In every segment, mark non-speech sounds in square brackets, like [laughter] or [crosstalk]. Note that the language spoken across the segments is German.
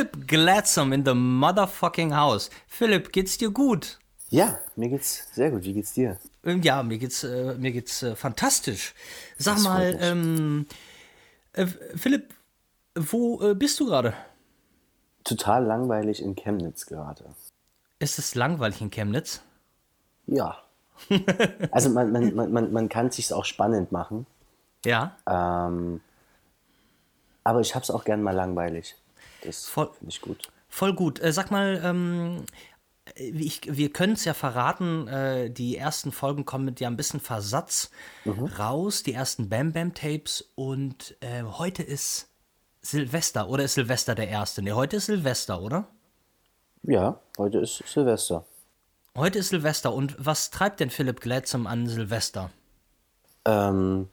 Philipp Gladsome in the motherfucking house. Philipp, geht's dir gut? Ja, mir geht's sehr gut. Wie geht's dir? Ähm, ja, mir geht's, äh, mir geht's äh, fantastisch. Sag das mal, ähm, äh, Philipp, wo äh, bist du gerade? Total langweilig in Chemnitz gerade. Ist es langweilig in Chemnitz? Ja. [laughs] also man, man, man, man kann es sich auch spannend machen. Ja. Ähm, aber ich hab's auch gern mal langweilig. Das finde ich gut. Voll gut. Äh, sag mal, ähm, ich, wir können es ja verraten, äh, die ersten Folgen kommen mit ja ein bisschen Versatz mhm. raus, die ersten Bam Bam Tapes und äh, heute ist Silvester oder ist Silvester der erste? Ne, heute ist Silvester, oder? Ja, heute ist Silvester. Heute ist Silvester und was treibt denn Philipp Gladsam an Silvester? Ähm,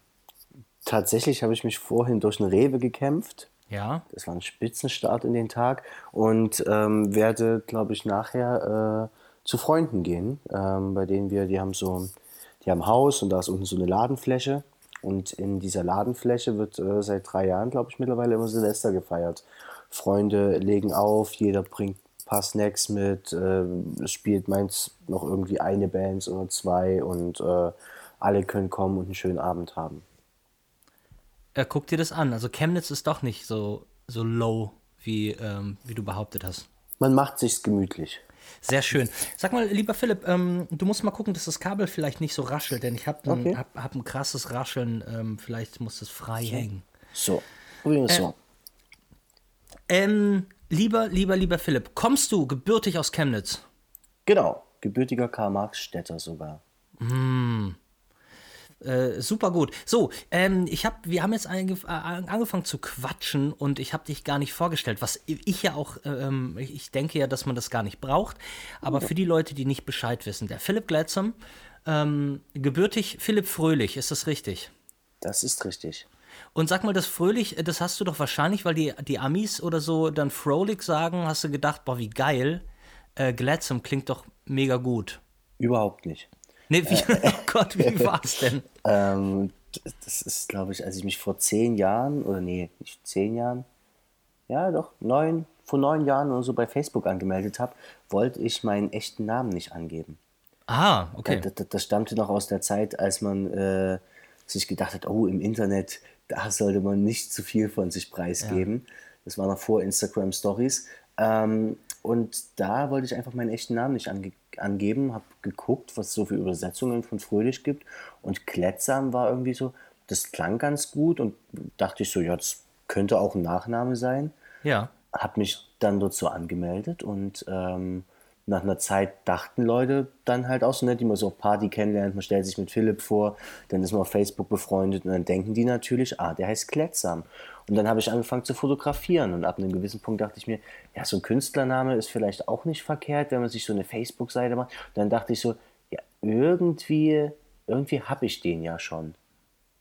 tatsächlich habe ich mich vorhin durch eine Rewe gekämpft. Ja. Das war ein Spitzenstart in den Tag und ähm, werde, glaube ich, nachher äh, zu Freunden gehen, ähm, bei denen wir, die haben so, die haben ein Haus und da ist unten so eine Ladenfläche und in dieser Ladenfläche wird äh, seit drei Jahren, glaube ich, mittlerweile immer Silvester gefeiert. Freunde legen auf, jeder bringt ein paar Snacks mit, äh, spielt meins noch irgendwie eine Band oder zwei und äh, alle können kommen und einen schönen Abend haben. Äh, guck dir das an. Also Chemnitz ist doch nicht so, so low, wie, ähm, wie du behauptet hast. Man macht sich's gemütlich. Sehr schön. Sag mal, lieber Philipp, ähm, du musst mal gucken, dass das Kabel vielleicht nicht so raschelt, denn ich habe ein, okay. hab, hab ein krasses Rascheln. Ähm, vielleicht muss das frei so. hängen. So, probieren wir äh, so. Ähm, lieber, lieber, lieber Philipp, kommst du gebürtig aus Chemnitz? Genau, gebürtiger Karl-Marx-Städter sogar. Hm. Äh, super gut. So, ähm, ich habe, wir haben jetzt äh, angefangen zu quatschen und ich habe dich gar nicht vorgestellt, was ich ja auch, ähm, ich denke ja, dass man das gar nicht braucht, aber für die Leute, die nicht Bescheid wissen, der Philipp Gladsam, ähm, gebürtig Philipp Fröhlich, ist das richtig? Das ist richtig. Und sag mal, das Fröhlich, das hast du doch wahrscheinlich, weil die, die Amis oder so dann Fröhlich sagen, hast du gedacht, boah, wie geil, äh, Gladsam klingt doch mega gut. Überhaupt nicht. Nee, wie, äh, [laughs] oh Gott, wie [laughs] war es denn? ähm, das ist, glaube ich, als ich mich vor zehn Jahren, oder nee, nicht zehn Jahren, ja doch, neun, vor neun Jahren oder so bei Facebook angemeldet habe, wollte ich meinen echten Namen nicht angeben. Ah, okay. Das, das, das stammte noch aus der Zeit, als man äh, sich gedacht hat, oh, im Internet, da sollte man nicht zu viel von sich preisgeben. Ja. Das war noch vor Instagram Stories. Ähm, und da wollte ich einfach meinen echten Namen nicht ange angeben, habe geguckt, was es so für Übersetzungen von Fröhlich gibt. Und Klettsam war irgendwie so, das klang ganz gut und dachte ich so, ja, das könnte auch ein Nachname sein. Ja. Habe mich dann dort so angemeldet und ähm, nach einer Zeit dachten Leute dann halt auch so nett, die man so auf Party kennenlernt, man stellt sich mit Philipp vor, dann ist man auf Facebook befreundet und dann denken die natürlich, ah, der heißt Klettsam. Und dann habe ich angefangen zu fotografieren und ab einem gewissen Punkt dachte ich mir, ja, so ein Künstlername ist vielleicht auch nicht verkehrt, wenn man sich so eine Facebook-Seite macht. Und dann dachte ich so, ja, irgendwie, irgendwie habe ich den ja schon.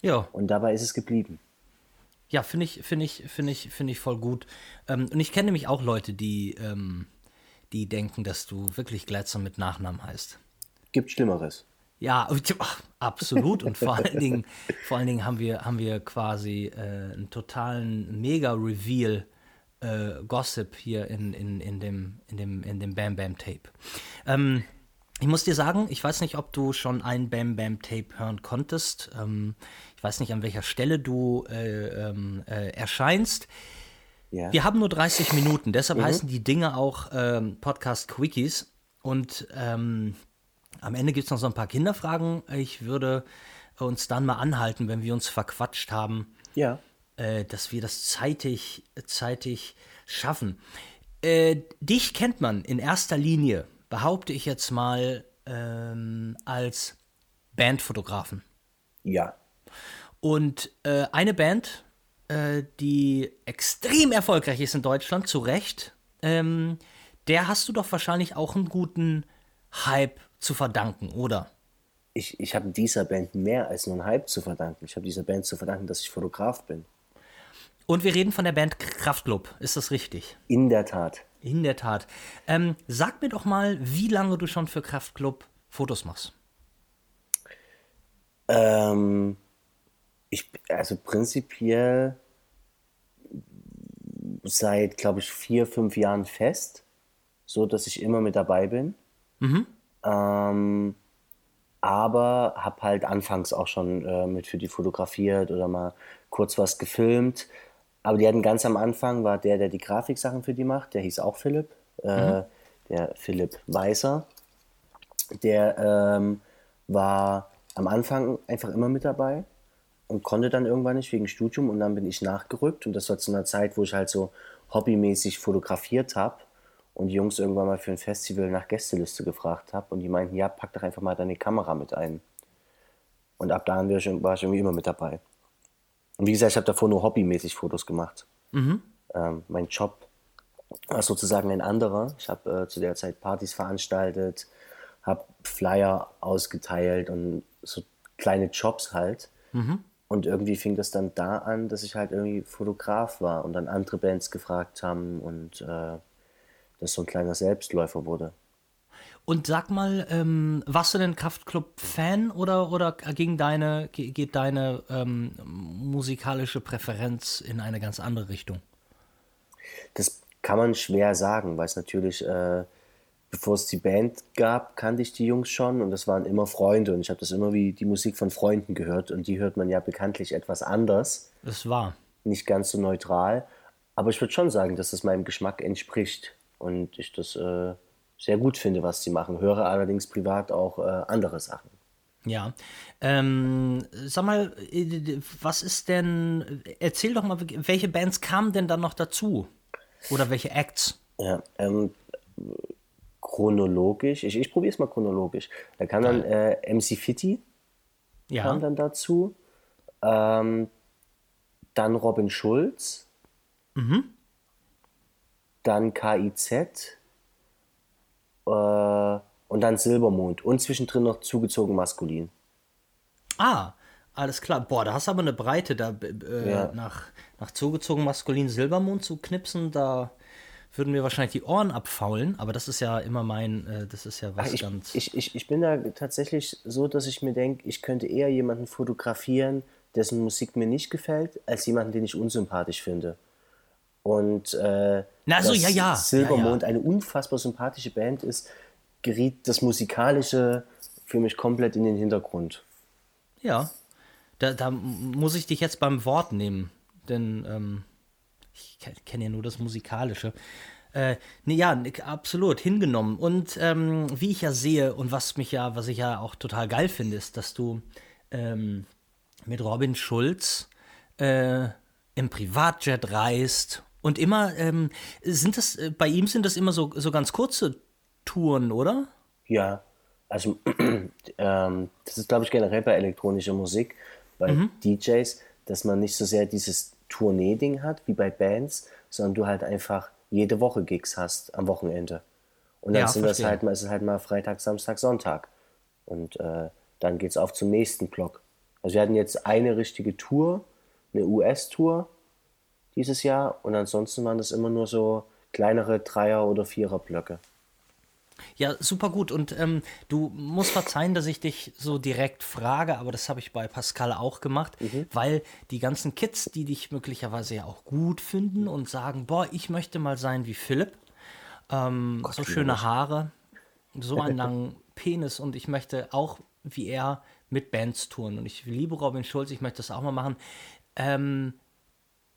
Ja. Und dabei ist es geblieben. Ja, finde ich, finde ich, finde ich, finde ich voll gut. Ähm, und ich kenne nämlich auch Leute, die, ähm, die denken, dass du wirklich Glatzer mit Nachnamen heißt. Gibt Schlimmeres. Ja, absolut. Und vor allen Dingen, vor allen Dingen haben wir, haben wir quasi äh, einen totalen Mega-Reveal. Äh, Gossip hier in, in, in, dem, in, dem, in dem Bam Bam Tape. Ähm, ich muss dir sagen, ich weiß nicht, ob du schon ein Bam Bam Tape hören konntest. Ähm, ich weiß nicht, an welcher Stelle du äh, ähm, äh, erscheinst. Ja. Wir haben nur 30 Minuten, deshalb mhm. heißen die Dinge auch ähm, Podcast Quickies. Und ähm, am Ende gibt es noch so ein paar Kinderfragen. Ich würde uns dann mal anhalten, wenn wir uns verquatscht haben, ja. äh, dass wir das zeitig, zeitig schaffen. Äh, dich kennt man in erster Linie, behaupte ich jetzt mal, ähm, als Bandfotografen. Ja. Und äh, eine Band, äh, die extrem erfolgreich ist in Deutschland, zu Recht, ähm, der hast du doch wahrscheinlich auch einen guten Hype zu verdanken, oder? Ich, ich habe dieser Band mehr als nur einen Hype zu verdanken. Ich habe dieser Band zu verdanken, dass ich Fotograf bin. Und wir reden von der Band Kraftklub, ist das richtig? In der Tat. In der Tat. Ähm, sag mir doch mal, wie lange du schon für Kraftklub Fotos machst. Ähm, ich, also prinzipiell seit, glaube ich, vier, fünf Jahren fest, so dass ich immer mit dabei bin. Ähm, aber habe halt anfangs auch schon äh, mit für die fotografiert oder mal kurz was gefilmt. Aber die hatten ganz am Anfang, war der, der die Grafiksachen für die macht, der hieß auch Philipp, äh, der Philipp Weißer. Der ähm, war am Anfang einfach immer mit dabei und konnte dann irgendwann nicht wegen Studium und dann bin ich nachgerückt und das war zu einer Zeit, wo ich halt so hobbymäßig fotografiert habe und die Jungs irgendwann mal für ein Festival nach Gästeliste gefragt habe und die meinten, ja, pack doch einfach mal deine Kamera mit ein. Und ab da war ich irgendwie immer mit dabei. Und wie gesagt, ich habe davor nur hobbymäßig Fotos gemacht. Ähm, mein Job war sozusagen ein anderer. Ich habe äh, zu der Zeit Partys veranstaltet, habe Flyer ausgeteilt und so kleine Jobs halt. Und irgendwie fing das dann da an, dass ich halt irgendwie Fotograf war und dann andere Bands gefragt haben und äh, das so ein kleiner Selbstläufer wurde. Und sag mal, ähm, warst du denn Kraftklub-Fan oder, oder ging deine, ge- geht deine ähm, musikalische Präferenz in eine ganz andere Richtung? Das kann man schwer sagen, weil es natürlich, äh, bevor es die Band gab, kannte ich die Jungs schon und das waren immer Freunde und ich habe das immer wie die Musik von Freunden gehört und die hört man ja bekanntlich etwas anders, Das war. nicht ganz so neutral, aber ich würde schon sagen, dass das meinem Geschmack entspricht und ich das äh, sehr gut finde, was sie machen, höre allerdings privat auch äh, andere Sachen. Ja. Ähm, sag mal, äh, was ist denn, erzähl doch mal, welche Bands kamen denn dann noch dazu? Oder welche Acts? Ja, ähm, chronologisch, ich, ich probiere es mal chronologisch. Da kam dann äh, MC Fitty, Ja. kam dann dazu. Ähm, dann Robin Schulz. Dann KIZ. Äh, und dann Silbermond. Und zwischendrin noch zugezogen maskulin. Ah, alles klar. Boah, da hast du aber eine Breite, da äh, Ja. nach, nach zugezogen maskulin Silbermond zu knipsen, da würden mir wahrscheinlich die Ohren abfaulen, aber das ist ja immer mein, äh, das ist ja was Ich, ganz. ich, ich, ich bin da tatsächlich so, dass ich mir denke, ich könnte eher jemanden fotografieren, dessen Musik mir nicht gefällt, als jemanden, den ich unsympathisch finde. Und äh, Na, so, dass ja, ja. Silbermond Ja, eine unfassbar sympathische Band ist, geriet das Musikalische für mich komplett in den Hintergrund. Ja, da, da muss ich dich jetzt beim Wort nehmen, denn ähm, ich kenne ja nur das Musikalische. Äh, nee, ja, ne, absolut, hingenommen. Und ähm, wie ich ja sehe und was mich ja, was ich ja auch total geil finde, ist, dass du ähm, mit Robin Schulz äh, im Privatjet reist und immer, ähm, sind das, äh, bei ihm sind das immer so, so ganz kurze Touren, oder? Ja, also [clears throat] ähm, das ist, glaube ich, generell bei elektronischer Musik, bei DJs, dass man nicht so sehr dieses Tournee-Ding hat wie bei Bands, sondern du halt einfach jede Woche Gigs hast am Wochenende. Und dann Ja, sind das halt mal, ist es halt mal Freitag, Samstag, Sonntag. Und äh, dann geht's auf zum nächsten Block. Also wir hatten jetzt eine richtige Tour, eine US-Tour dieses Jahr und ansonsten waren das immer nur so kleinere Dreier- oder Vierer-Blöcke. Ja, super gut. Und ähm, du musst verzeihen, dass ich dich so direkt frage, aber das habe ich bei Pascal auch gemacht, weil die ganzen Kids, die dich möglicherweise ja auch gut finden und sagen, boah, ich möchte mal sein wie Philipp, ähm, so schöne Haare, so [laughs] einen langen Penis und ich möchte auch wie er mit Bands touren. Und ich liebe Robin Schulz, ich möchte das auch mal machen. Ähm,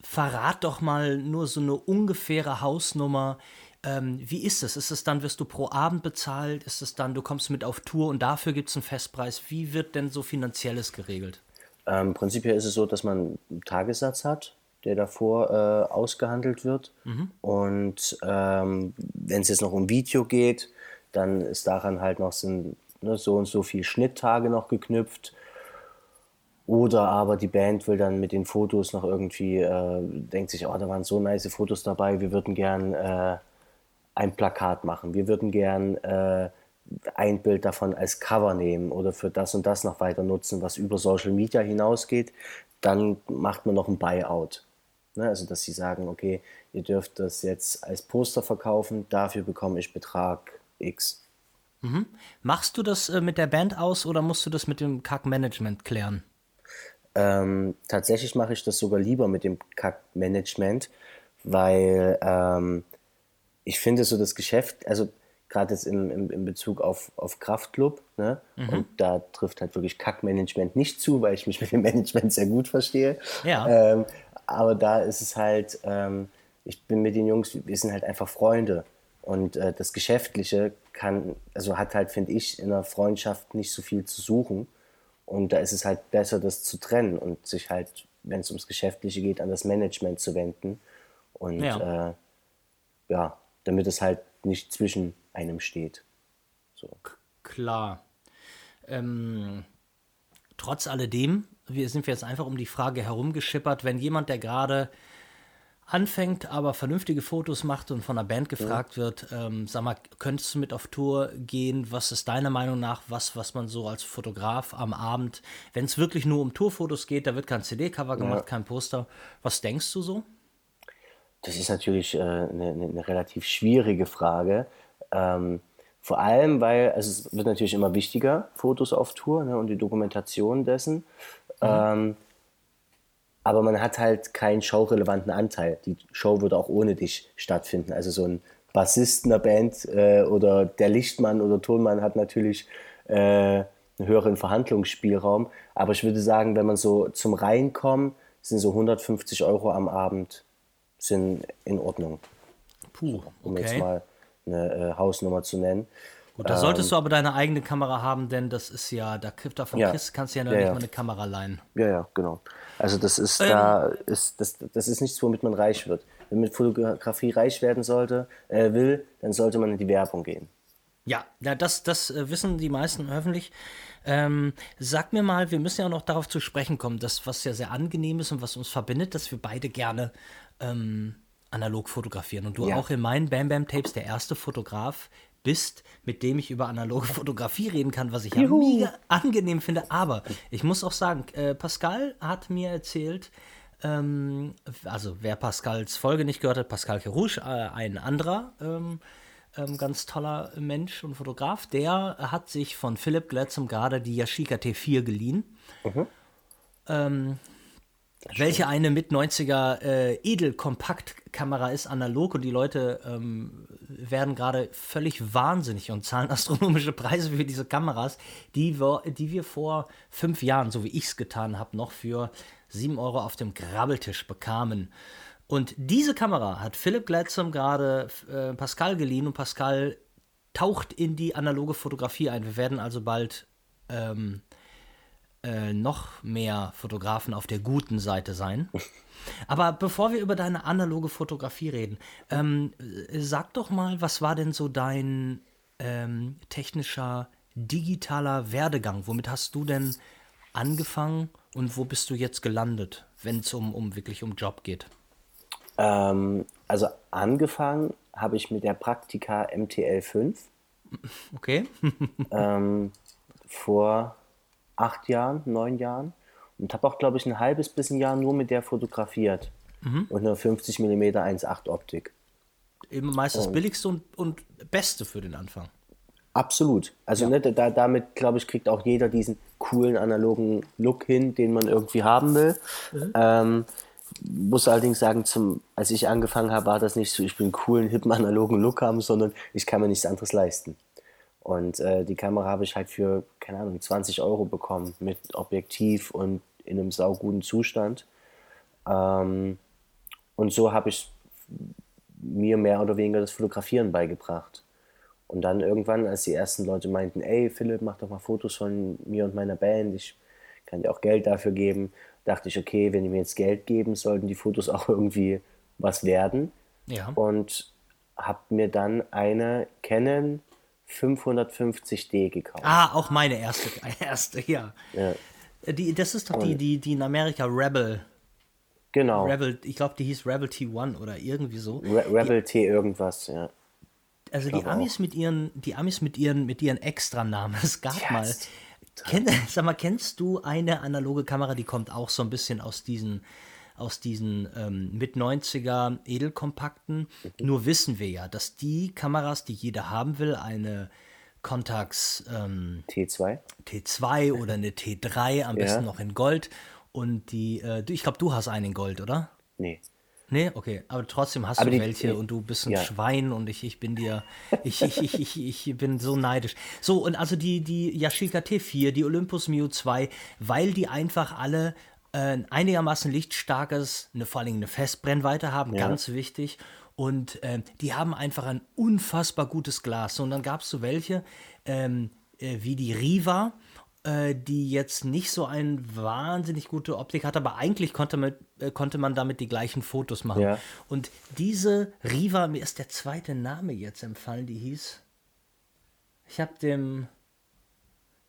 verrat doch mal nur so eine ungefähre Hausnummer. Ähm, wie ist es? Ist es dann, wirst du pro Abend bezahlt? Ist es dann, du kommst mit auf Tour und dafür gibt es einen Festpreis? Wie wird denn so Finanzielles geregelt? Ähm, prinzipiell ist es so, dass man einen Tagessatz hat, der davor äh, ausgehandelt wird. Und ähm, wenn es jetzt noch um Video geht, dann ist daran halt noch sind, ne, so und so viel Schnitttage noch geknüpft. Oder aber die Band will dann mit den Fotos noch irgendwie, äh, denkt sich, oh, da waren so nice Fotos dabei, wir würden gern äh, ein Plakat machen. Wir würden gern äh, ein Bild davon als Cover nehmen oder für das und das noch weiter nutzen, was über Social Media hinausgeht. Dann macht man noch ein Buyout. Ne? Also, dass sie sagen, okay, ihr dürft das jetzt als Poster verkaufen, dafür bekomme ich Betrag X. Machst du das äh, mit der Band aus oder musst du das mit dem Kack-Management klären? Ähm, tatsächlich mache ich das sogar lieber mit dem Kack-Management, weil ähm, ich finde so das Geschäft, also gerade jetzt im, im, im Bezug auf, auf Kraftclub, ne? Mhm. und da trifft halt wirklich Kackmanagement nicht zu, weil ich mich mit dem Management sehr gut verstehe. Ja. Ähm, aber da ist es halt, ähm, ich bin mit den Jungs, wir sind halt einfach Freunde. Und äh, das Geschäftliche kann, also hat halt, finde ich, in einer Freundschaft nicht so viel zu suchen. Und da ist es halt besser, das zu trennen und sich halt, wenn es ums Geschäftliche geht, an das Management zu wenden. Und ja, äh, ja damit es halt nicht zwischen einem steht. So. Klar. Ähm, trotz alledem, wir sind jetzt einfach um die Frage herumgeschippert, wenn jemand, der gerade anfängt, aber vernünftige Fotos macht und von der Band gefragt ja. wird, ähm, sag mal, könntest du mit auf Tour gehen? Was ist deiner Meinung nach was, was man so als Fotograf am Abend, wenn es wirklich nur um Tourfotos geht, da wird kein CD-Cover gemacht, ja. kein Poster. Was denkst du so? Das ist natürlich äh, eine, eine, relativ schwierige Frage. Ähm, vor allem, weil also es wird natürlich immer wichtiger, Fotos auf Tour ne, und die Dokumentation dessen. Mhm. Ähm, aber man hat halt keinen show-relevanten Anteil. Die Show würde auch ohne dich stattfinden. Also so ein Bassist einer Band äh, oder der Lichtmann oder Tonmann hat natürlich äh, einen höheren Verhandlungsspielraum. Aber ich würde sagen, wenn man so zum Reinkommen, sind so 150 Euro am Abend sind in Ordnung. Puh, okay. Um jetzt mal eine äh, Hausnummer zu nennen. Gut, da solltest ähm, du aber deine eigene Kamera haben, denn das ist ja, da davon ja, kriegst, kannst du ja noch ja, nicht ja. mal eine Kamera leihen. Ja, ja, genau. Also das ist ähm, da ist das, das ist nichts, womit man reich wird. Wenn man mit Fotografie reich werden sollte, äh, will, dann sollte man in die Werbung gehen. Ja, das, das äh, wissen die meisten öffentlich. Ähm, sag mir mal, wir müssen ja auch noch darauf zu sprechen kommen, dass was ja sehr angenehm ist und was uns verbindet, dass wir beide gerne ähm, analog fotografieren. Und du ja. auch in meinen Bam Bam Tapes der erste Fotograf bist, mit dem ich über analoge [laughs] Fotografie reden kann, was ich ja mega angenehm finde. Aber ich muss auch sagen, äh, Pascal hat mir erzählt, ähm, also wer Pascals Folge nicht gehört hat, Pascal Kerouche, äh, ein anderer ähm, ähm, ganz toller Mensch und Fotograf, der hat sich von Philipp Glatzum gerade die Yashica T4 geliehen. Mhm. Welche eine mit 90er äh, Edelkompaktkamera ist, analog und die Leute ähm, werden gerade völlig wahnsinnig und zahlen [laughs] astronomische Preise für diese Kameras, die wir, die wir vor fünf Jahren, so wie ich es getan habe, noch für sieben Euro auf dem Grabbeltisch bekamen. Und diese Kamera hat Philipp Gladsam gerade äh, Pascal geliehen und Pascal taucht in die analoge Fotografie ein. Wir werden also bald ähm, äh, noch mehr Fotografen auf der guten Seite sein. Aber bevor wir über deine analoge Fotografie reden, ähm, sag doch mal, was war denn so dein ähm, technischer, digitaler Werdegang? Womit hast du denn angefangen und wo bist du jetzt gelandet, wenn es um, um wirklich um Job geht? Ähm, also angefangen habe ich mit der Praktika MTL 5. Okay. [laughs] ähm, vor acht Jahren, neun Jahren und habe auch, glaube ich, ein halbes bis ein Jahr nur mit der fotografiert. Mhm. Und eine 50 mm 1.8 Optik. Eben meist das billigste und, und beste für den Anfang. Absolut. Also ja. ne, da, damit, glaube ich, kriegt auch jeder diesen coolen analogen Look hin, den man irgendwie haben will. Mhm. Ähm, muss allerdings sagen, zum, als ich angefangen habe, war das nicht so, ich will einen coolen, hippen, analogen Look haben, sondern ich kann mir nichts anderes leisten. Und äh, die Kamera habe ich halt für, keine Ahnung, 20 Euro bekommen mit Objektiv und in einem sauguten Zustand. Ähm, und so habe ich mir mehr oder weniger das Fotografieren beigebracht. Und dann irgendwann, als die ersten Leute meinten, ey Philipp, mach doch mal Fotos von mir und meiner Band, ich kann dir auch Geld dafür geben, dachte ich, okay, wenn die mir jetzt Geld geben, sollten die Fotos auch [laughs] irgendwie was werden. Ja. Und habe mir dann eine Canon 550D gekauft. Ah, auch meine erste, [laughs] erste ja. ja. Die, das ist doch die, die, die in Amerika Rebel. Genau. Rebel, ich glaube, die hieß Rebel T1 oder irgendwie so. Re Rebel die, T irgendwas, ja. Also die Amis auch. mit ihren, die Amis mit ihren, mit ihren Extranamen. [laughs] Es gab yes. mal. Kenn, [laughs] sag mal, kennst du eine analoge Kamera, die kommt auch so ein bisschen aus diesen aus diesen ähm, mit 90er Edelkompakten. Mhm. Nur wissen wir ja, dass die Kameras, die jeder haben will, eine Contax ähm, T2. T2 oder eine T3, am besten ja. noch in Gold. Und die, äh, ich glaube, du hast einen in Gold, oder? Nee. Nee, okay, aber trotzdem hast Aber du die- welche und du bist ein ja. Schwein und ich, ich bin dir, ich, ich, ich, ich, ich bin so neidisch. So, und also die, die Yashica T4, die Olympus Mio 2, weil die einfach alle ein einigermaßen lichtstarkes, eine, vor allem eine Festbrennweite haben, ganz wichtig. Und ähm, die haben einfach ein unfassbar gutes Glas. Und dann gab es so welche, ähm, äh, wie die Riva, äh, die jetzt nicht so eine wahnsinnig gute Optik hat, aber eigentlich konnte man, äh, konnte man damit die gleichen Fotos machen. Ja. Und diese Riva, mir ist der zweite Name jetzt empfallen, die hieß. Ich habe dem.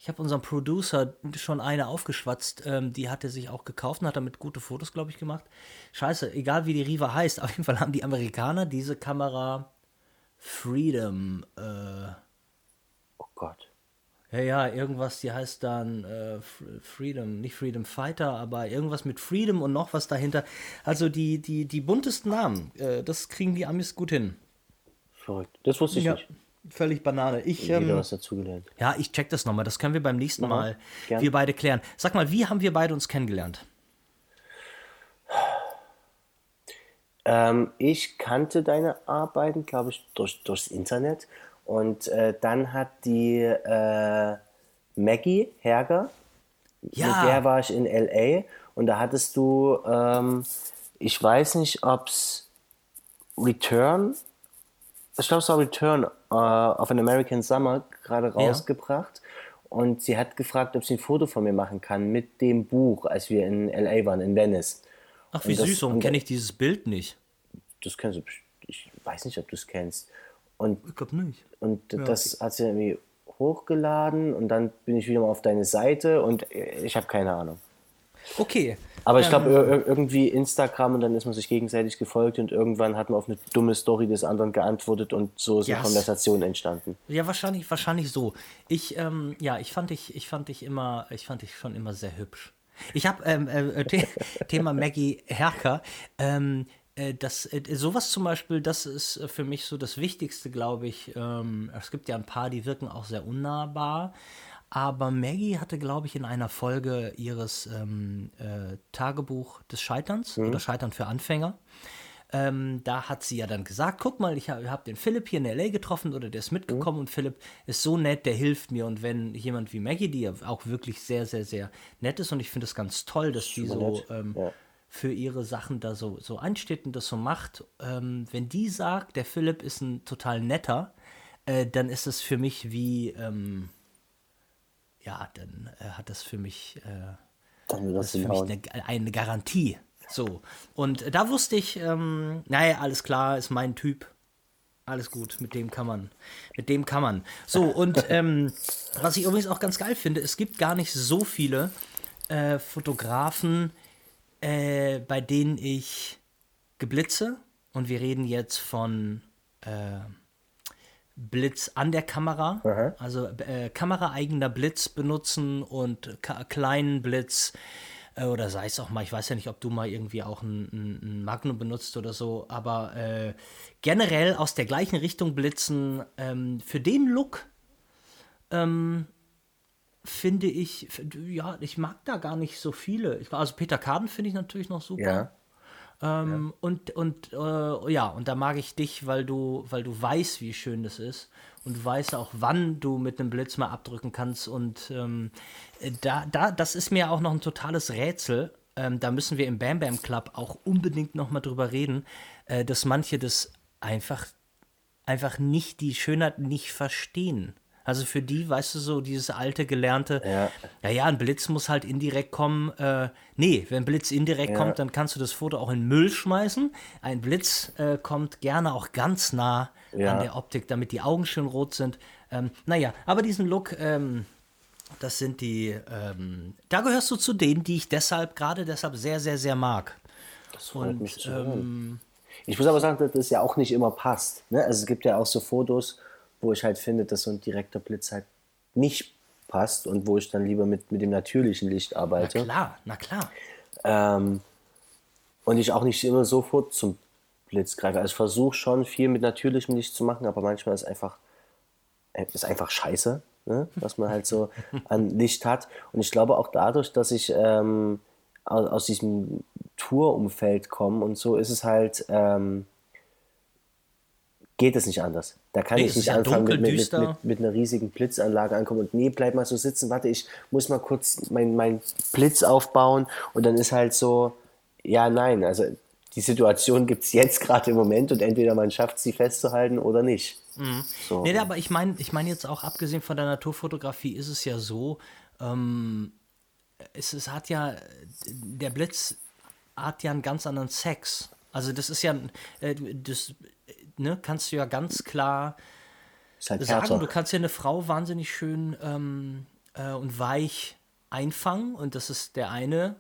Ich habe unserem Producer schon eine aufgeschwatzt, ähm, die hat er sich auch gekauft und hat damit gute Fotos, glaube ich, gemacht. Scheiße, egal wie die Riva heißt, [laughs] auf jeden Fall haben die Amerikaner diese Kamera Freedom, äh, Oh Gott. ja, ja, irgendwas, die heißt dann äh, Freedom, nicht Freedom Fighter, aber irgendwas mit Freedom und noch was dahinter. Also die, die, die buntesten Namen, äh, das kriegen die Amis gut hin. Verrückt. Das wusste ich Ja, nicht. Völlig Banane. Ich, Wieder ähm, was dazugelernt. ja, ich check das nochmal, das können wir beim nächsten Mal gern. wir beide klären. Sag mal, wie haben wir beide uns kennengelernt? Ähm, ich kannte deine Arbeiten, glaube ich, durch, durchs Internet. Und äh, dann hat die äh, Maggie Herger, Ja. mit der war ich in LA. Und da hattest du, ähm, ich weiß nicht, ob es Return, ich glaube, es war Return äh, of an American Summer gerade rausgebracht. Und sie hat gefragt, ob sie ein Foto von mir machen kann mit dem Buch, als wir in LA waren, in Venice. Ach, wie Und das- süß, warum kenne ich dieses Bild nicht? das kennst du, ich weiß nicht, ob du es kennst. Und, Ich glaube nicht. und das hat sie irgendwie hochgeladen und dann bin ich wieder mal auf deine Seite und ich habe keine Ahnung. Okay. Aber ich glaube, ir- irgendwie Instagram und dann ist man sich gegenseitig gefolgt und irgendwann hat man auf eine dumme Story des anderen geantwortet und so ist eine Yes. Konversation entstanden. Ja, wahrscheinlich, wahrscheinlich so. Ich, ähm, ja, ich fand dich, ich fand dich immer, ich fand dich schon immer sehr hübsch. Ich habe ähm, äh, The [laughs] Thema Maggie Herker. Ähm, äh, das, äh, sowas zum Beispiel, das ist äh, für mich so das Wichtigste, glaube ich. Ähm, es gibt ja ein paar, die wirken auch sehr unnahbar. Aber Maggie hatte, glaube ich, in einer Folge ihres ähm, äh, Tagebuch des Scheiterns oder Scheitern für Anfänger, ähm, da hat sie ja dann gesagt, guck mal, ich habe hab den Philipp hier in L.A. getroffen oder der ist mitgekommen und Philipp ist so nett, der hilft mir. Und wenn jemand wie Maggie, die ja auch wirklich sehr, sehr, sehr nett ist und ich finde es ganz toll, dass die so ähm, ja. für ihre Sachen da so, so einsteht und das so macht, ähm, wenn die sagt, der Philipp ist ein total netter, äh, dann ist es für mich wie, ähm, ja, dann äh, hat das für mich... Äh, Dann das für mich eine, eine Garantie. So. Und da wusste ich, ähm, naja, alles klar, ist mein Typ. Alles gut, mit dem kann man. Mit dem kann man. So, und [laughs] ähm, was ich übrigens auch ganz geil finde, es gibt gar nicht so viele äh, Fotografen, äh, bei denen ich geblitze. Und wir reden jetzt von äh, Blitz an der Kamera, also äh, kameraeigener Blitz benutzen und kleinen Blitz äh, oder sei es auch mal, ich weiß ja nicht, ob du mal irgendwie auch ein, ein, Magnum benutzt oder so, aber äh, generell aus der gleichen Richtung blitzen, ähm, für den Look ähm, finde ich, ja, ich mag da gar nicht so viele. Ich, also Peter Kaden finde ich natürlich noch super. Ja. Ähm, Und, und äh, ja, und da mag ich dich, weil du, weil du weißt, wie schön das ist. Und weißt auch, wann du mit einem Blitz mal abdrücken kannst. Und ähm, äh, da, da, das ist mir auch noch ein totales Rätsel. Ähm, da müssen wir im Bam Bam Club auch unbedingt noch mal drüber reden, äh, dass manche das einfach, einfach nicht, die Schönheit nicht verstehen. Also für die, weißt du, so dieses alte gelernte, Ja. ja, ja, ein Blitz muss halt indirekt kommen. Äh, nee, wenn Blitz indirekt kommt, dann kannst du das Foto auch in Müll schmeißen. Ein Blitz äh, kommt gerne auch ganz nah Ja. an der Optik, damit die Augen schön rot sind. Ähm, naja, aber diesen Look, ähm, das sind die, ähm, da gehörst du zu denen, die ich deshalb, gerade deshalb sehr, sehr, sehr mag. Das freut Und, mich zu ähm, hören. Ich muss aber sagen, dass das ja auch nicht immer passt. Ne? Also es gibt ja auch so Fotos, wo ich halt finde, dass so ein direkter Blitz halt nicht passt und wo ich dann lieber mit, mit dem natürlichen Licht Na arbeite. klar, na klar. Ähm, und ich auch nicht immer sofort zum Blitz greife. Also ich versuche schon viel mit natürlichem Licht zu machen, aber manchmal ist einfach, äh, ist einfach scheiße, ne? was man halt so [laughs] an Licht hat. Und ich glaube auch dadurch, dass ich ähm, aus, aus diesem Tourumfeld kommen und so ist es halt, ähm, geht es nicht anders. Da kann Nee, ich nicht ja anfangen dunkel, mit, mit, mit, mit, einer riesigen Blitzanlage ankommen und nee, bleib mal so sitzen, warte, ich muss mal kurz meinen mein Blitz aufbauen und dann ist halt so, ja, nein, also die Situation gibt es jetzt gerade im Moment und entweder man schafft sie festzuhalten oder nicht. So. Nee, aber ich meine ich mein jetzt auch, abgesehen von der Naturfotografie, ist es ja so, ähm, es, es hat ja, der Blitz hat ja einen ganz anderen Sex. Also das ist ja, äh, das ne, kannst du ja ganz klar halt sagen, härter. du kannst ja eine Frau wahnsinnig schön ähm, äh, und weich einfangen und das ist der eine,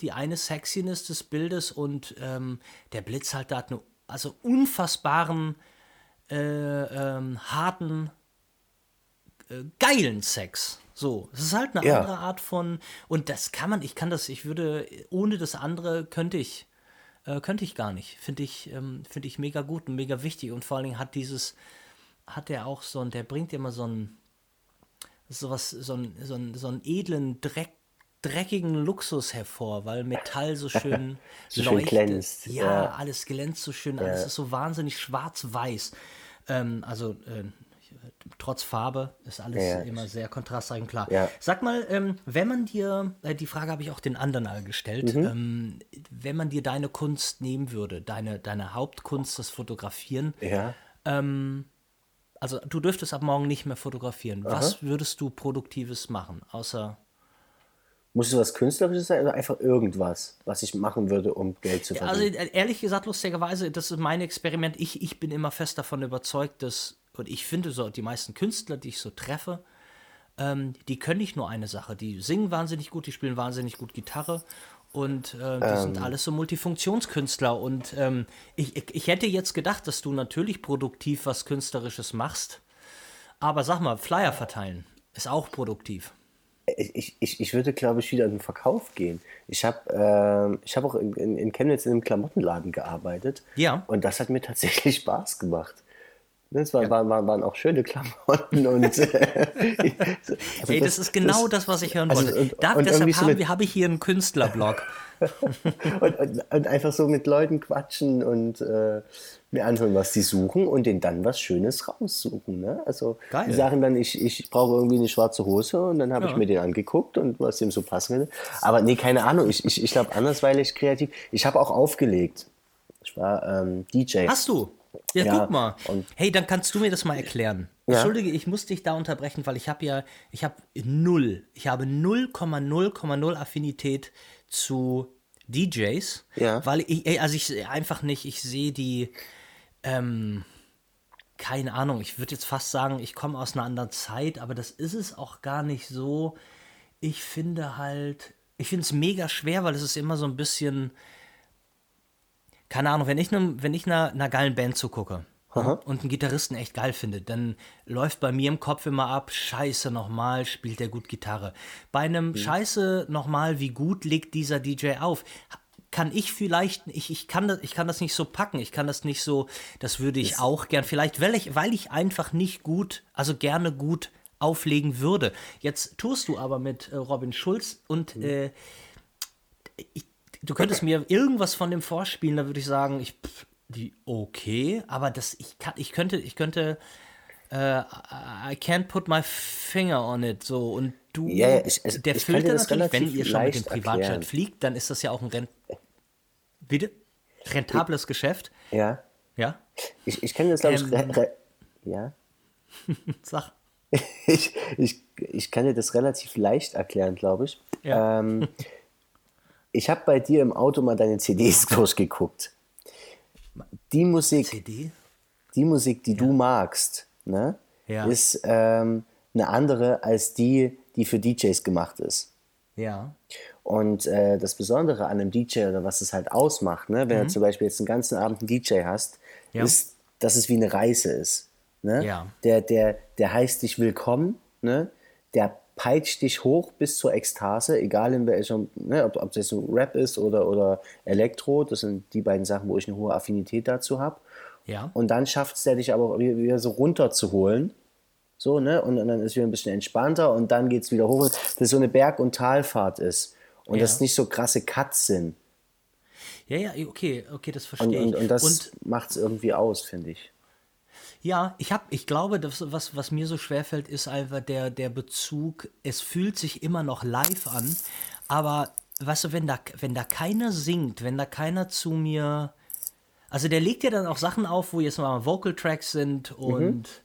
die eine Sexiness des Bildes und ähm, der Blitz halt da hat eine, also unfassbaren, äh, ähm, harten, äh, geilen Sex. So, es ist halt eine Ja. andere Art von und das kann man, ich kann das, ich würde ohne das andere könnte ich äh, könnte ich gar nicht. Finde ich, ähm, finde ich mega gut und mega wichtig. Und vor allen Dingen hat dieses, hat er auch so ein, der bringt immer so einen, sowas, so einen, so einen, so einen edlen, Dreck, dreckigen Luxus hervor, weil Metall so schön [laughs] So schön glänzt, Ja, ja. alles glänzt so schön, alles ist so wahnsinnig schwarz-weiß. Ähm, also äh, trotz Farbe ist alles Ja. immer sehr kontrastreich und klar. Ja. Sag mal, ähm, wenn man dir, äh, die Frage habe ich auch den anderen all gestellt, Mhm. ähm, wenn man dir deine Kunst nehmen würde, deine, deine Hauptkunst, das Fotografieren, Ja. also du dürftest ab morgen nicht mehr fotografieren. Was würdest du Produktives machen, außer Muss es was Künstlerisches sein oder einfach irgendwas, was ich machen würde, um Geld zu Also verdienen? äh, ehrlich gesagt, lustigerweise, das ist mein Experiment. Ich, ich bin immer fest davon überzeugt, dass, und ich finde so, die meisten Künstler, die ich so treffe, ähm, die können nicht nur eine Sache. Die singen wahnsinnig gut, die spielen wahnsinnig gut Gitarre und äh, die sind alles so Multifunktionskünstler. Und ähm, ich, ich, ich hätte jetzt gedacht, dass du natürlich produktiv was Künstlerisches machst. Aber sag mal, Flyer verteilen ist auch produktiv. ich, ich, ich würde, glaube ich, wieder in den Verkauf gehen. Ich habe ähm, ich hab auch in, in, in Chemnitz in einem Klamottenladen gearbeitet. Ja. Und das hat mir tatsächlich Spaß gemacht. Das war, waren, waren, waren auch schöne Klamotten und. [laughs] Äh, also Ey, das, ist genau das, was ich hören also wollte. und- da, und deshalb so habe ich hier einen Künstlerblog. [laughs] und, und, und einfach so mit Leuten quatschen und äh, mir anhören, was die suchen und denen dann was Schönes raussuchen. Ne? Also Geil. die sagen dann, ich, ich brauche irgendwie eine schwarze Hose und dann habe Ja. ich mir den angeguckt und was dem so passen würde. Aber nee, keine Ahnung. Ich, ich, ich glaube andersweilig kreativ. Ich habe auch aufgelegt. Ich war ähm, DJ. Hast du? Ja, Ja, guck mal. hey, dann kannst du mir das mal erklären. Ja. Entschuldige, ich muss dich da unterbrechen, weil ich habe ja, ich habe null, ich habe 0,0,0 Affinität zu DJs, Ja. weil ich, also ich einfach nicht, ich sehe die, ähm, keine Ahnung, ich würde jetzt fast sagen, ich komme aus einer anderen Zeit, aber das ist es auch gar nicht so. Ich finde halt, ich finde es mega schwer, weil es ist immer so ein bisschen, keine Ahnung, wenn ich, ne, wenn ich einer, einer geilen Band zugucke und einen Gitarristen echt geil finde, dann läuft bei mir im Kopf immer ab, scheiße, nochmal spielt der gut Gitarre. Bei einem scheiße, nochmal, wie gut legt dieser DJ auf? Kann ich vielleicht, ich, ich, kann das, ich kann das nicht so packen, ich kann das nicht so, das würde ich auch gern, vielleicht, weil ich, weil ich einfach nicht gut, also gerne gut auflegen würde. Jetzt tust du aber mit äh, Robin Schulz und äh, ich, du könntest mir irgendwas von dem vorspielen, da würde ich sagen, ich pff, die okay, aber das ich kann ich könnte ich könnte äh, I can't put my finger on it so und du Ja, ja, ich- also, der ich kann Filter natürlich, wenn ihr schon mit dem Privatjet erklären. fliegt, dann ist das ja auch ein Rent bitte rentables Geschäft, Ja. ja? Ich, ich kenne das, glaube ich, Ähm. ja. [laughs] Sag. [laughs] ich, ich, ich kann dir das relativ leicht erklären, glaube ich. Ja. Ähm, [laughs] ich habe bei dir im Auto mal deine CDs [laughs] durchgeguckt. Die Musik, CD? die Musik, die du magst, ne, Ja. ist ähm, eine andere als die, die für DJs gemacht ist. Ja. Und äh, das Besondere an einem DJ oder was es halt ausmacht, ne, wenn du zum Beispiel jetzt den ganzen Abend einen DJ hast, Mhm. Ja. ist, dass es wie eine Reise ist. Ne? Ja. Der, der, der heißt dich willkommen, ne? der peitscht dich hoch bis zur Ekstase, egal in welchem, ne, ob, ob das so Rap ist oder, oder Elektro, das sind die beiden Sachen, wo ich eine hohe Affinität dazu habe. Ja. Und dann schafft es der dich aber auch wieder, so runterzuholen. So, ne? Und, und dann ist wieder ein bisschen entspannter und dann geht es wieder hoch. Dass es so eine Berg- und Talfahrt ist. und Ja. das nicht so krasse Cuts sind. Ja, ja, okay, okay, das Und, verstehe und, ich. und das macht es irgendwie aus, finde ich. Ja, ich habe, ich glaube, das, was, was mir so schwerfällt, ist einfach der, der Bezug. Es fühlt sich immer noch live an, aber weißt du, wenn da, wenn da keiner singt, wenn da keiner zu mir, also der legt ja dann auch Sachen auf, wo jetzt mal Vocal Tracks sind und,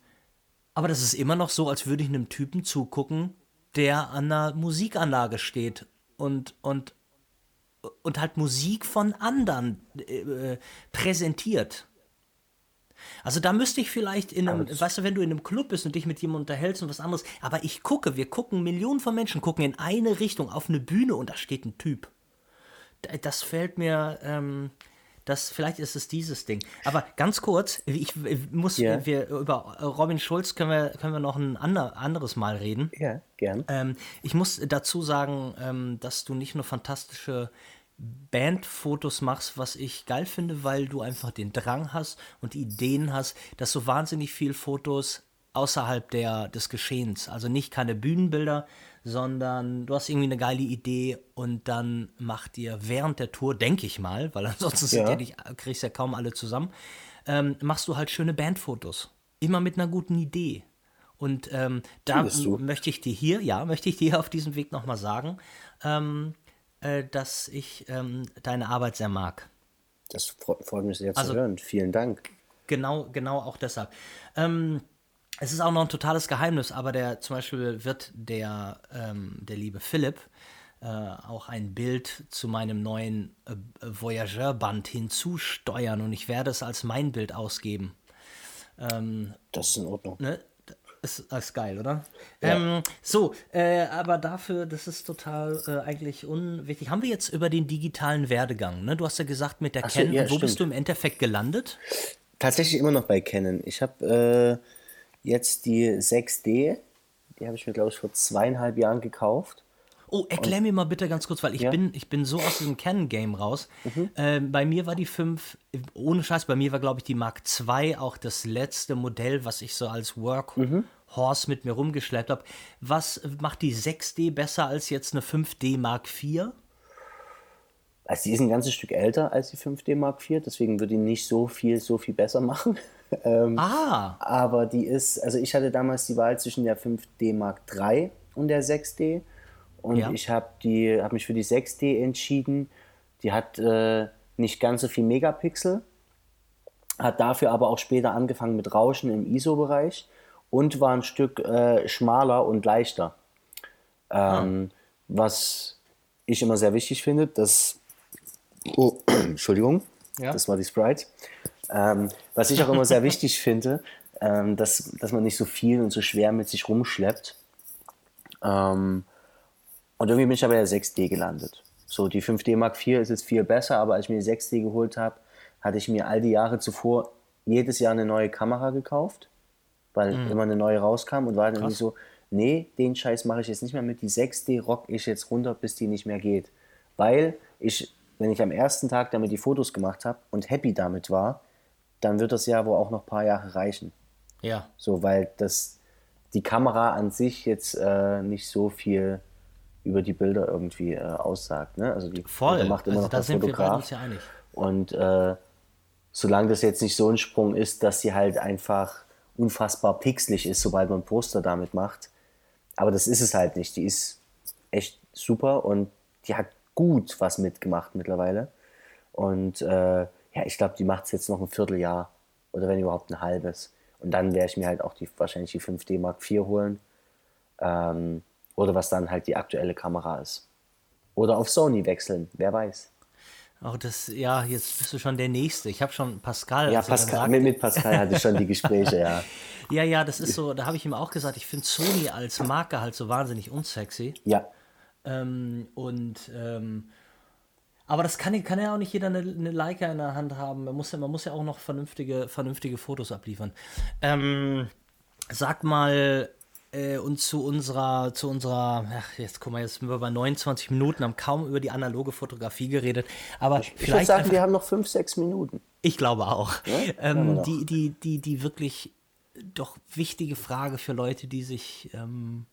aber das ist immer noch so, als würde ich einem Typen zugucken, der an einer Musikanlage steht und und und halt Musik von anderen äh, präsentiert. Also da müsste ich vielleicht in einem, weißt du, wenn du in einem Club bist und dich mit jemandem unterhältst und was anderes, aber ich gucke, wir gucken, Millionen von Menschen gucken in eine Richtung auf eine Bühne und da steht ein Typ. Da- Das fällt mir, ähm, das, vielleicht ist es dieses Ding. Aber ganz kurz, ich, muss, Ja. wir, über Robin Schulz können wir, können wir noch ein ander, anderes Mal reden. Ja, gern. Ähm, ich muss dazu sagen, ähm, dass du nicht nur fantastische Bandfotos machst, was ich geil finde, weil du einfach den Drang hast und Ideen hast, dass du wahnsinnig viel Fotos außerhalb der, des Geschehens, also nicht keine Bühnenbilder, sondern du hast irgendwie eine geile Idee und dann macht ihr während der Tour, denke ich mal, [laughs] weil ansonsten Ja. ja nicht, kriegst ja kaum alle zusammen, ähm, machst du halt schöne Bandfotos. Immer mit einer guten Idee. Und ähm, da möchte ich dir hier, ja, möchte ich dir auf diesem Weg nochmal sagen, ähm, äh, dass ich ähm, deine Arbeit sehr mag. Das fre- freut mich sehr Also- zu hören. Vielen Dank. Genau, genau auch deshalb. Ähm, es ist auch noch ein totales Geheimnis, aber der zum Beispiel wird der, ähm, der liebe Philipp äh, auch ein Bild zu meinem neuen äh, Voyageur-Band hinzusteuern und ich werde es als mein Bild ausgeben. Das ist in Ordnung. Ne? Ist, ist geil, oder? Ähm, so, äh, aber dafür, das ist total äh, eigentlich unwichtig. Haben wir jetzt über den digitalen Werdegang, ne? Du hast ja gesagt mit der Ach so, Ken, ja, und wo bist stimmt. du im Endeffekt gelandet? Tatsächlich immer noch bei Canon. Ich habe äh, jetzt die 6D, die habe ich mir, glaube ich, vor zweieinhalb Jahren gekauft. Oh, erklär mir mal bitte ganz kurz, weil ich Ja. bin, ich bin so aus diesem Canon-Game raus. Ähm, bei mir war die 5, ohne Scheiß, bei mir war, glaube ich, die Mark II auch das letzte Modell, was ich so als Workhorse mit mir rumgeschleppt habe. Was macht die 6D besser als jetzt eine 5D Mark IV? Also die ist ein ganzes Stück älter als die 5D Mark IV, deswegen würde die nicht so viel, so viel besser machen. [laughs] ähm, Ah, aber die ist, also ich hatte damals die Wahl zwischen der 5D Mark III und der 6D. Und Ja. ich habe habe mich für die 6D entschieden. Die hat äh, nicht ganz so viel Megapixel, hat dafür aber auch später angefangen mit Rauschen im ISO-Bereich und war ein Stück äh, schmaler und leichter. Ähm, Was ich immer sehr wichtig finde, dass. Oh, [clears throat] Entschuldigung, Ja. das war die Sprite. Ähm, was ich auch immer sehr [laughs] wichtig finde, ähm, dass, dass man nicht so viel und so schwer mit sich rumschleppt. Ähm, und irgendwie bin ich aber bei der 6D gelandet. So, die 5D Mark IV ist jetzt viel besser, aber als ich mir die 6D geholt habe, hatte ich mir all die Jahre zuvor jedes Jahr eine neue Kamera gekauft, weil immer eine neue rauskam und war dann irgendwie so, nee, den Scheiß mache ich jetzt nicht mehr mit, die 6D rock ich jetzt runter, bis die nicht mehr geht. Weil ich, wenn ich am ersten Tag damit die Fotos gemacht habe und happy damit war, dann wird das ja wohl auch noch ein paar Jahre reichen. ja. So, weil das die Kamera an sich jetzt äh, nicht so viel über die Bilder irgendwie äh, aussagt. Ne? Also die Voll. Bilder macht immer also noch da sind wir Fotograf. uns ja einig. Und äh, solange das jetzt nicht so ein Sprung ist, dass sie halt einfach unfassbar pixelig ist, sobald man Poster damit macht. Aber das ist es halt nicht. Die ist echt super und die hat gut was mitgemacht mittlerweile. Und äh, ja, ich glaube, die macht es jetzt noch ein Vierteljahr oder wenn überhaupt ein halbes. Und dann werde ich mir halt auch die, wahrscheinlich die 5D Mark IV holen. Ähm, oder was dann halt die aktuelle Kamera ist. Oder auf Sony wechseln, wer weiß. Auch das, ja, jetzt bist du schon der Nächste. Ich habe schon Pascal. Ja, Pascal, mit, mit Pascal hatte ich schon die Gespräche, ja. [laughs] ja, ja, das ist so, da habe ich ihm auch gesagt, ich finde Sony als Marke halt so wahnsinnig unsexy. Ja, Ähm, und ähm, aber das kann, kann ja auch nicht jeder eine, eine Leica in der Hand haben. Man muss ja, man muss ja auch noch vernünftige, vernünftige Fotos abliefern. Ähm, sag mal, äh, und zu unserer, zu unserer, ach, jetzt guck mal, jetzt sind wir bei 29 Minuten, haben kaum über die analoge Fotografie geredet. Aber ich würde vielleicht sagen, einfach, wir haben noch fünf, sechs Minuten. ich glaube auch. Ja, ähm, noch. die, die, die, die wirklich doch wichtige Frage für Leute, die sich ähm,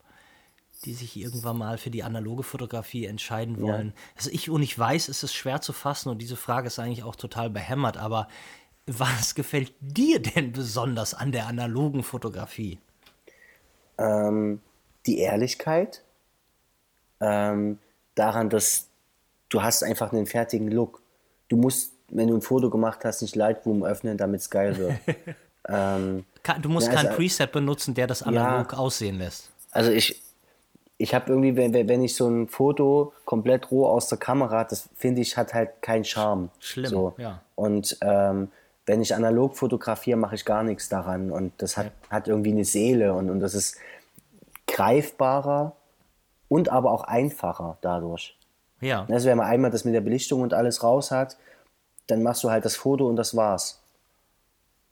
die sich irgendwann mal für die analoge Fotografie entscheiden wollen. Ja. Also ich und ich weiß, es ist schwer zu fassen und diese Frage ist eigentlich auch total behämmert, aber was gefällt dir denn besonders an der analogen Fotografie? Ähm, die Ehrlichkeit, ähm, daran, dass du hast einfach einen fertigen Look. Du musst, wenn du ein Foto gemacht hast, nicht Lightroom öffnen, damit es geil wird. [laughs] ähm, du musst ja, kein also, Preset benutzen, der das analog ja, aussehen lässt. Also ich, ich habe irgendwie, wenn, wenn ich so ein Foto komplett roh aus der Kamera, das finde ich, hat halt keinen Charme. Schlimm, so. ja. Und ähm, wenn ich analog fotografiere, mache ich gar nichts daran. Und das hat, hat irgendwie eine Seele und, und das ist greifbarer und aber auch einfacher dadurch. Ja. Also wenn man einmal das mit der Belichtung und alles raus hat, dann machst du halt das Foto und das war's.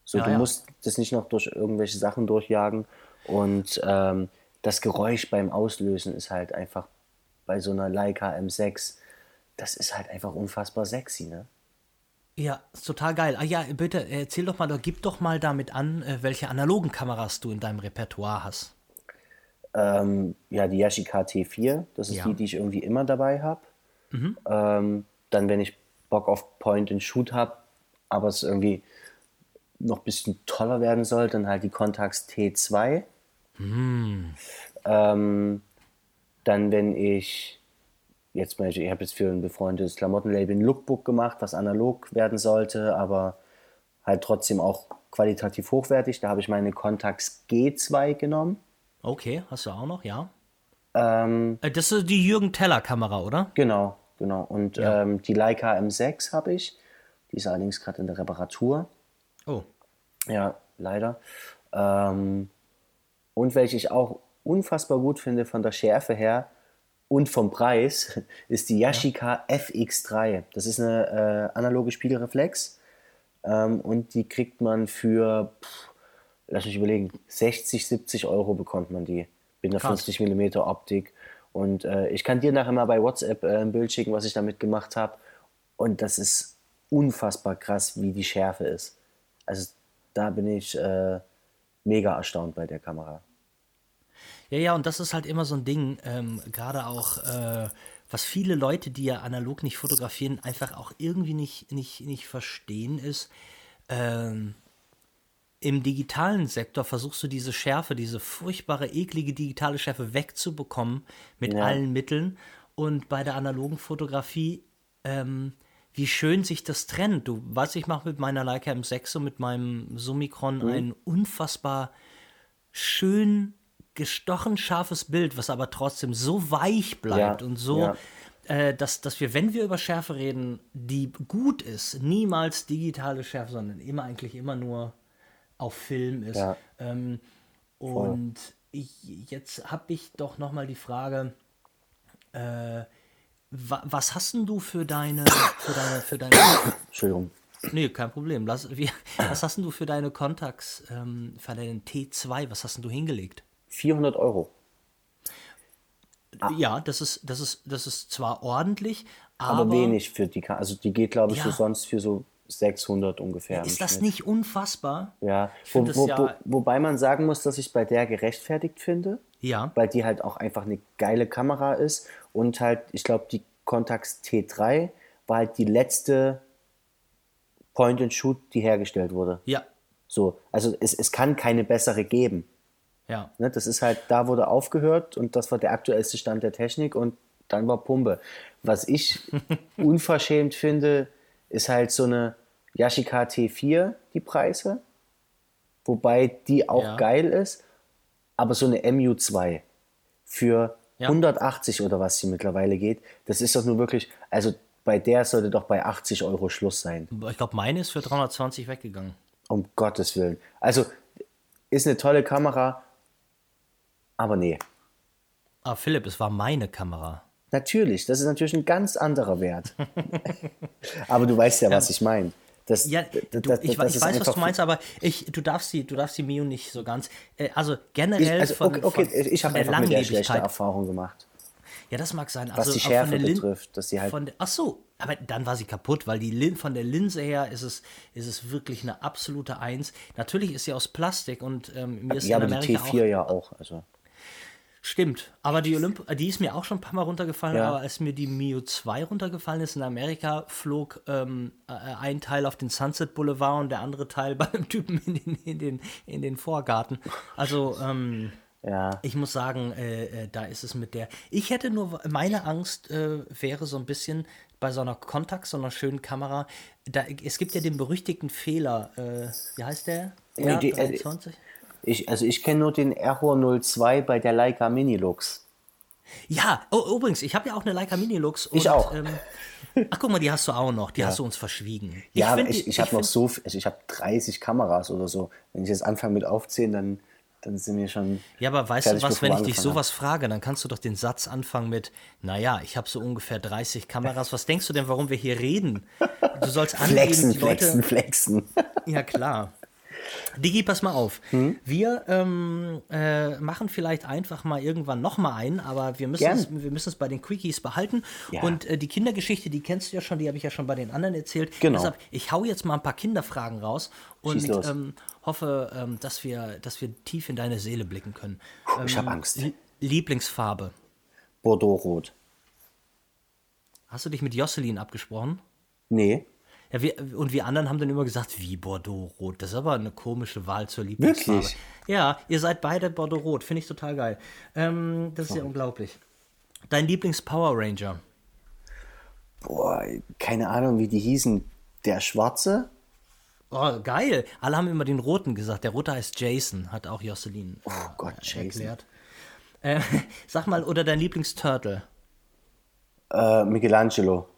So, ja, du ja. musst das nicht noch durch irgendwelche Sachen durchjagen. Und ähm, das Geräusch beim Auslösen ist halt einfach bei so einer Leica M6, das ist halt einfach unfassbar sexy, ne? Ja, ist total geil. Ah ja, bitte erzähl doch mal, oder gib doch mal damit an, äh, welche analogen Kameras du in deinem Repertoire hast. Ähm, ja, die Yashica T4, das ist ja. die, die ich irgendwie immer dabei habe. Mhm. Ähm, dann, wenn ich Bock auf Point and Shoot habe, aber es irgendwie noch ein bisschen toller werden soll, dann halt die Contax T2. Mhm. Ähm, dann, wenn ich jetzt ich habe jetzt für ein befreundetes Klamottenlabel ein Lookbook gemacht, was analog werden sollte, aber halt trotzdem auch qualitativ hochwertig. Da habe ich meine Contax G2 genommen. Okay, hast du auch noch, ja. Ähm, äh, das ist die Jürgen Teller Kamera, oder? Genau, genau. Und ja. ähm, die Leica M6 habe ich. Die ist allerdings gerade in der Reparatur. Oh. Ja, leider. Ähm, und welche ich auch unfassbar gut finde von der Schärfe her und vom Preis, ist die Yashica ja. FX3. Das ist eine äh, analoge Spiegelreflex. Ähm, und die kriegt man für, pff, lass mich überlegen, 60, 70 Euro bekommt man die. Mit einer Krass. 50 mm Optik. Und äh, ich kann dir nachher mal bei WhatsApp äh, ein Bild schicken, was ich damit gemacht habe. Und das ist unfassbar krass, wie die Schärfe ist. Also da bin ich äh, mega erstaunt bei der Kamera. Ja, ja, und das ist halt immer so ein Ding, ähm, gerade auch, äh, was viele Leute, die ja analog nicht fotografieren, einfach auch irgendwie nicht, nicht, nicht verstehen, ist, ähm, im digitalen Sektor versuchst du diese Schärfe, diese furchtbare, eklige digitale Schärfe wegzubekommen mit ja. allen Mitteln. Und bei der analogen Fotografie, ähm, wie schön sich das trennt. Du weißt, ich mache mit meiner Leica M6 und mit meinem Summicron mhm. ein unfassbar schön gestochen scharfes Bild, was aber trotzdem so weich bleibt ja, und so, ja. äh, dass, dass wir, wenn wir über Schärfe reden, die gut ist, niemals digitale Schärfe, sondern immer eigentlich immer nur auf Film ist. Ja. Ähm, und ich, jetzt habe ich doch noch mal die Frage, äh, wa, was hast denn du für deine, für deine, für deine [coughs] Entschuldigung. Nee, kein Problem. Lass, wie, was hast denn du für deine Kontakts, ähm, für deinen T2, was hast denn du hingelegt? 400 Euro. Ja, das ist, das ist, das ist zwar ordentlich, aber, aber wenig für die, also die geht glaube ich ja. so sonst für so 600 ungefähr. Ist das nicht unfassbar? Ja, wo, wo, ja wo, wobei man sagen muss, dass ich bei der gerechtfertigt finde. Ja. Weil die halt auch einfach eine geile Kamera ist und halt, ich glaube, die Contax T3 war halt die letzte Point-and-Shoot, die hergestellt wurde. Ja. So, also es, es kann keine bessere geben. Ja. Ne, das ist halt, da wurde aufgehört und das war der aktuellste Stand der Technik und dann war Pumpe. Was ich [laughs] unverschämt finde, ist halt so eine Yashica T4, die Preise. Wobei die auch ja. geil ist, aber so eine MU2 für ja. 180 oder was sie mittlerweile geht, das ist doch nur wirklich, also bei der sollte doch bei 80 Euro Schluss sein. Ich glaube, meine ist für 320 weggegangen. Um Gottes Willen. Also ist eine tolle Kamera, aber nee. Ah, Philipp, es war meine Kamera. Natürlich, das ist natürlich ein ganz anderer Wert. [laughs] aber du weißt ja, was ich meine. Das, ja, du, das, ich, ich weiß, was du meinst, aber ich, du darfst die, du darfst die Mio nicht so ganz. Äh, also generell ich, also, von, okay, okay, von, ich habe einfach mit der schlechte Erfahrung gemacht. Ja, das mag sein. Also, was die Schärfe betrifft, dass sie halt. Von, ach so, aber dann war sie kaputt, weil die Lin, von der Linse her ist es, ist es wirklich eine absolute Eins. Natürlich ist sie aus Plastik und ähm, mir ist ja, aber die T4 auch, ja auch. Also. Stimmt, aber die Olymp die ist mir auch schon ein paar Mal runtergefallen, Ja. aber als mir die Mio 2 runtergefallen ist in Amerika, flog ähm, äh, ein Teil auf den Sunset Boulevard und der andere Teil [laughs] bei einem Typen in den, in den, in den Vorgarten. Also, ähm, Ja. ich muss sagen, äh, äh, da ist es mit der. Ich hätte nur, meine Angst äh, wäre so ein bisschen bei so einer Contax, so einer schönen Kamera. Da, es gibt ja den berüchtigten Fehler. Äh, wie heißt der? Nee, die- äh, R23? Ich, also ich kenne nur den Error 02 bei der Leica Minilux. Ja, oh, übrigens, ich habe ja auch eine Leica Minilux. Ich und, auch. Ähm, ach, guck mal, die hast du auch noch. Die hast du uns verschwiegen. Ja, aber find ich, die- ich habe noch so, viel- also ich habe 30 Kameras oder so. Wenn ich jetzt anfange mit aufzählen, dann, dann sind wir schon. Ja, aber weißt fertig, du was, wenn ich dich sowas frage, dann kannst du doch den Satz anfangen mit, naja, ich habe so ungefähr 30 Kameras. Was denkst du denn, warum wir hier reden? Du sollst [laughs] haben. angeben, Flexen, Leute, flexen, flexen. Ja, klar. Digi, pass mal auf. Hm? Wir ähm, äh, machen vielleicht einfach mal irgendwann noch mal einen, aber wir müssen, es, wir müssen es bei den Quickies behalten. Ja. Und äh, die Kindergeschichte, die kennst du ja schon, die habe ich ja schon bei den anderen erzählt. Genau. Deshalb, ich hau jetzt mal ein paar Kinderfragen raus und ähm, hoffe, ähm, dass, wir, dass wir tief in deine Seele blicken können. Ich habe Ähm, Angst. Lie- Lieblingsfarbe. Bordeaux-Rot. Hast du dich mit Jocelyn abgesprochen? Nee. Ja, wir, und wir anderen haben dann immer gesagt, wie Bordeaux-Rot. Das ist aber eine komische Wahl zur Lieblingsfarbe. Wirklich? Ja, ihr seid beide Bordeaux-Rot. Finde ich total geil. Ähm, das ist ja unglaublich. Dein Lieblings-Power Ranger? Boah, keine Ahnung, wie die hießen. Der Schwarze? Oh, geil. Alle haben immer den Roten gesagt. Der Rote heißt Jason, hat auch Jocelyn äh, Oh Gott, Jason. erklärt. Äh, [laughs] sag mal, oder dein Lieblingsturtle? Äh, Michelangelo.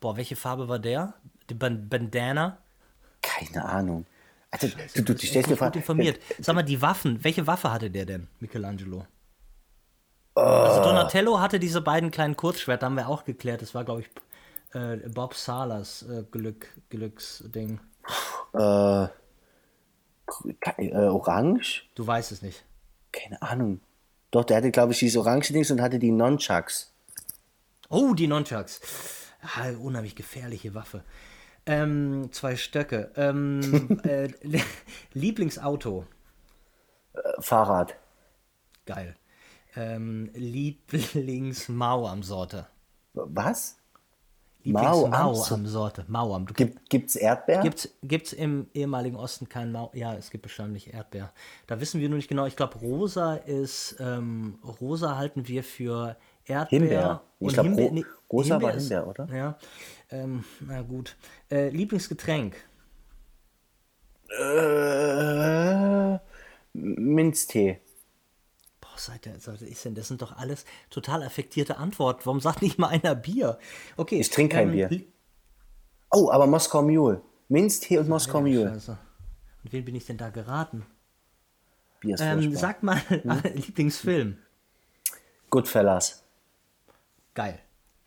Boah, welche Farbe war der? Die Ban Bandana? Keine Ahnung. Also, du, du, du stellst mir Gut, vor. informiert. Sag mal, die Waffen. Welche Waffe hatte der denn, Michelangelo? Äh. Also Donatello hatte diese beiden kleinen Kurzschwerter, haben wir auch geklärt. Das war, glaube ich, äh, Bob Salas äh, Glück, Glücksding. Äh, äh, Orange? Du weißt es nicht. Keine Ahnung. Doch, der hatte, glaube ich, dieses orange Dings und hatte die Nunchucks. Oh, die Nunchucks. Ah, unheimlich gefährliche Waffe. Ähm, zwei Stöcke. Ähm, [laughs] äh, [laughs] Lieblingsauto. Äh, Fahrrad. Geil. Ähm, Lieblingsmauamsorte. Was? Lieblingsmauamsorte. Sorte. Mauam. Du Gibt, gibt's Erdbeer? Gibt's, gibt's im ehemaligen Osten kein Mau? Ja, es gibt wahrscheinlich Erdbeer. Da wissen wir nur nicht genau. Ich glaube, rosa ist, ähm, rosa halten wir für Erdbeer. Himbeer. Ich glaub, ro- rosa war ist- Himbeer, oder? Ja. Ähm, na gut. Äh, Lieblingsgetränk. Äh, Minztee. Boah, seit der ist denn, das sind doch alles total affektierte Antworten. Warum sagt nicht mal einer Bier? Okay. Ich trinke kein Bier. Li- Oh, aber Moskau Mule. Minztee und Moskau Mule. Scheiße. Und wen bin ich denn da geraten? Bier ist Ähm, sag mal, Hm? [laughs] Lieblingsfilm. Goodfellas. Geil.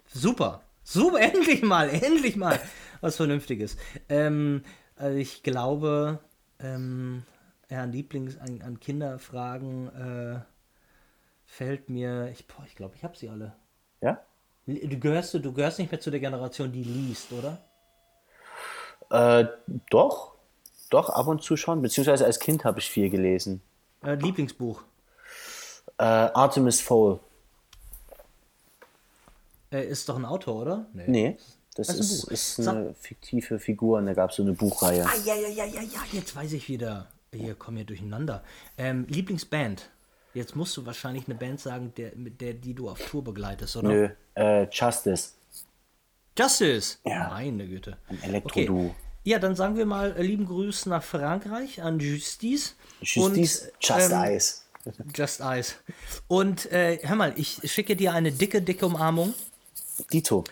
Super. Super, [laughs] endlich mal, endlich mal. Was Vernünftiges. Ähm, also ich glaube, ähm, ja, an Lieblings, an, an Kinderfragen äh, fällt mir, ich, boah, ich glaube, ich habe sie alle. Ja? Du gehörst, du gehörst nicht mehr zu der Generation, die liest, oder? Äh, doch. Doch, ab und zu schon. Beziehungsweise als Kind habe ich viel gelesen. Äh, Lieblingsbuch. Äh, Artemis Fowl. Äh, ist doch ein Autor, oder? Nee, das Das ist ist, ist Sag- eine fiktive Figur und da gab es so eine Buchreihe. Ah, ja, ja, ja, ja, ja, jetzt weiß ich wieder. Hier kommen wir durcheinander. Ähm, Lieblingsband. Jetzt musst du wahrscheinlich eine Band sagen, der, mit der, die du auf Tour begleitest, oder? Nö, äh, Justice. Justice! Ja. Meine Güte. Ein Elektro-Duo. Ja, dann sagen wir mal äh, lieben Gruß nach Frankreich an Justice. Justice, Und, Just ähm, Ice. Just Ice. Und äh, hör mal, ich schicke dir eine dicke, dicke Umarmung Dito.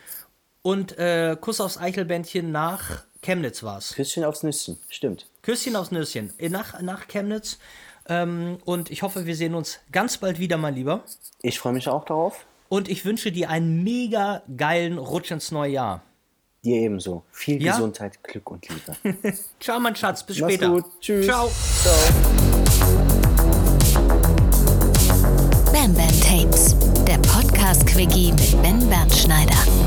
und äh, Kuss aufs Eichelbändchen nach Chemnitz war's. Küsschen aufs Nüsschen. Stimmt. Küsschen aufs Nüsschen. Äh, Nach, nach Chemnitz. Ähm, und ich hoffe, wir sehen uns ganz bald wieder, mein Lieber. Ich freue mich auch darauf. Und ich wünsche dir einen mega geilen Rutsch ins neue Jahr. Dir ebenso. Viel Ja? Gesundheit, Glück und Liebe. [laughs] Ciao, mein Schatz. Bis Mach's später. gut. Tschüss. Ciao. Bam Podcast-Quickie mit Ben Bernschneider.